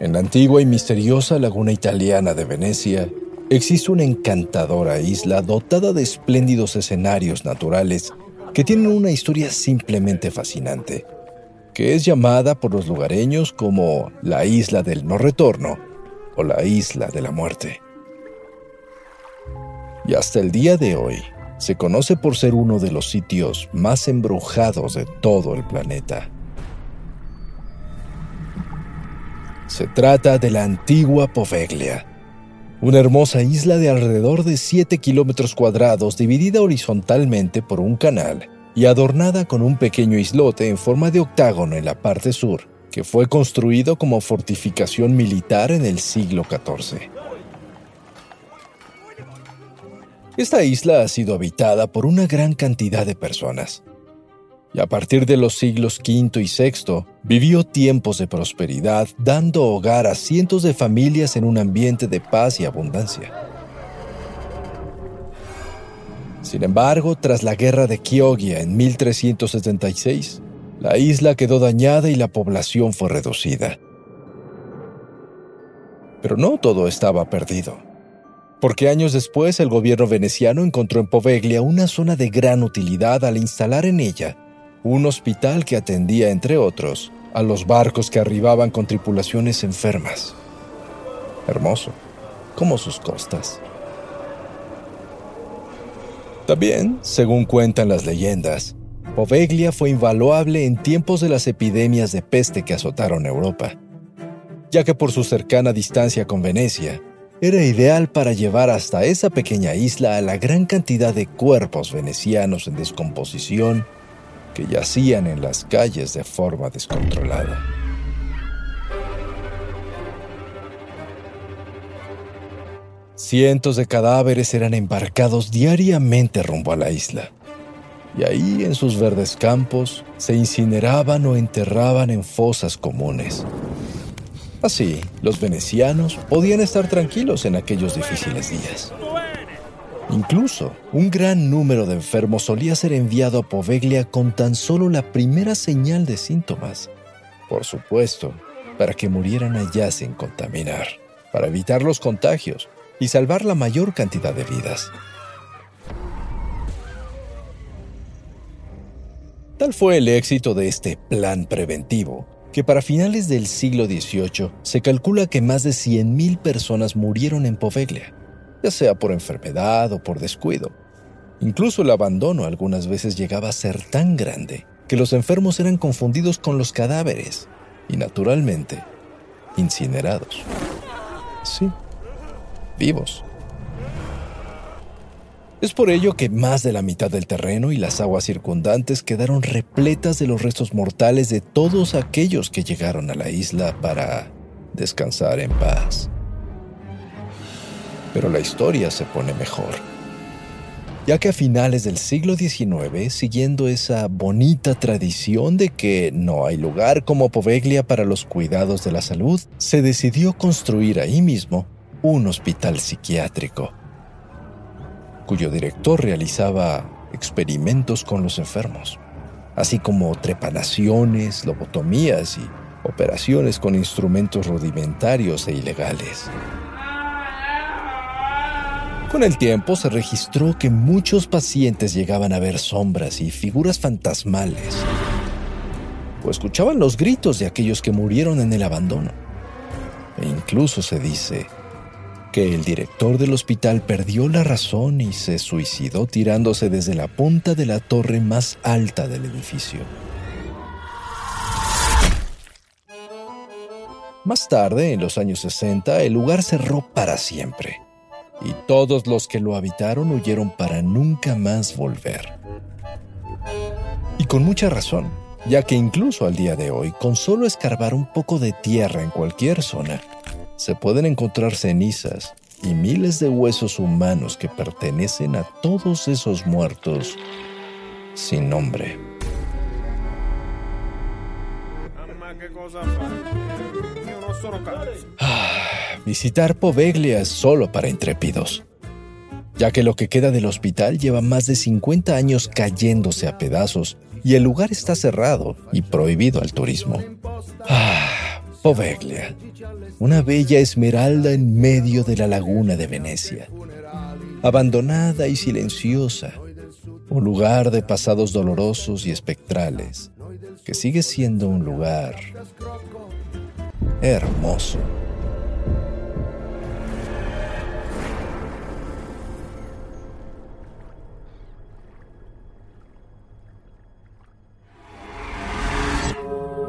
En la antigua y misteriosa laguna italiana de Venecia, existe una encantadora isla dotada de espléndidos escenarios naturales que tienen una historia simplemente fascinante, que es llamada por los lugareños como la isla del no retorno o la isla de la muerte. Y hasta el día de hoy se conoce por ser uno de los sitios más embrujados de todo el planeta. Se trata de la antigua Poveglia, una hermosa isla de alrededor de 7 kilómetros cuadrados dividida horizontalmente por un canal y adornada con un pequeño islote en forma de octágono en la parte sur, que fue construido como fortificación militar en el siglo XIV. Esta isla ha sido habitada por una gran cantidad de personas, y a partir de los siglos V y VI vivió tiempos de prosperidad dando hogar a cientos de familias en un ambiente de paz y abundancia. Sin embargo, tras la guerra de Chioggia en 1376, la isla quedó dañada y la población fue reducida. Pero no todo estaba perdido, porque años después el gobierno veneciano encontró en Poveglia una zona de gran utilidad al instalar en ella un hospital que atendía, entre otros, a los barcos que arribaban con tripulaciones enfermas. Hermoso, como sus costas. También, según cuentan las leyendas, Poveglia fue invaluable en tiempos de las epidemias de peste que azotaron Europa, ya que por su cercana distancia con Venecia, era ideal para llevar hasta esa pequeña isla a la gran cantidad de cuerpos venecianos en descomposición que yacían en las calles de forma descontrolada. Cientos de cadáveres eran embarcados diariamente rumbo a la isla, y ahí en sus verdes campos se incineraban o enterraban en fosas comunes. Así, los venecianos podían estar tranquilos en aquellos difíciles días. Incluso, un gran número de enfermos solía ser enviado a Poveglia con tan solo la primera señal de síntomas. Por supuesto, para que murieran allá sin contaminar, para evitar los contagios y salvar la mayor cantidad de vidas. Tal fue el éxito de este plan preventivo, que para finales del siglo XVIII se calcula que más de 100.000 personas murieron en Poveglia ya sea por enfermedad o por descuido. Incluso el abandono algunas veces llegaba a ser tan grande que los enfermos eran confundidos con los cadáveres y, naturalmente, incinerados. Sí, vivos. Es por ello que más de la mitad del terreno y las aguas circundantes quedaron repletas de los restos mortales de todos aquellos que llegaron a la isla para descansar en paz pero la historia se pone mejor. Ya que a finales del siglo XIX, siguiendo esa bonita tradición de que no hay lugar como Poveglia para los cuidados de la salud, se decidió construir ahí mismo un hospital psiquiátrico, cuyo director realizaba experimentos con los enfermos, así como trepanaciones, lobotomías y operaciones con instrumentos rudimentarios e ilegales. Con el tiempo se registró que muchos pacientes llegaban a ver sombras y figuras fantasmales, o escuchaban los gritos de aquellos que murieron en el abandono. E incluso se dice que el director del hospital perdió la razón y se suicidó tirándose desde la punta de la torre más alta del edificio. Más tarde, en los años 60, el lugar cerró para siempre y todos los que lo habitaron huyeron para nunca más volver. Y con mucha razón, ya que incluso al día de hoy, con solo escarbar un poco de tierra en cualquier zona, se pueden encontrar cenizas y miles de huesos humanos que pertenecen a todos esos muertos sin nombre. Ah, visitar Poveglia es solo para intrépidos, ya que lo que queda del hospital lleva más de 50 años cayéndose a pedazos y el lugar está cerrado y prohibido al turismo. Ah, Poveglia, una bella esmeralda en medio de la laguna de Venecia, abandonada y silenciosa, un lugar de pasados dolorosos y espectrales, que sigue siendo un lugar hermoso.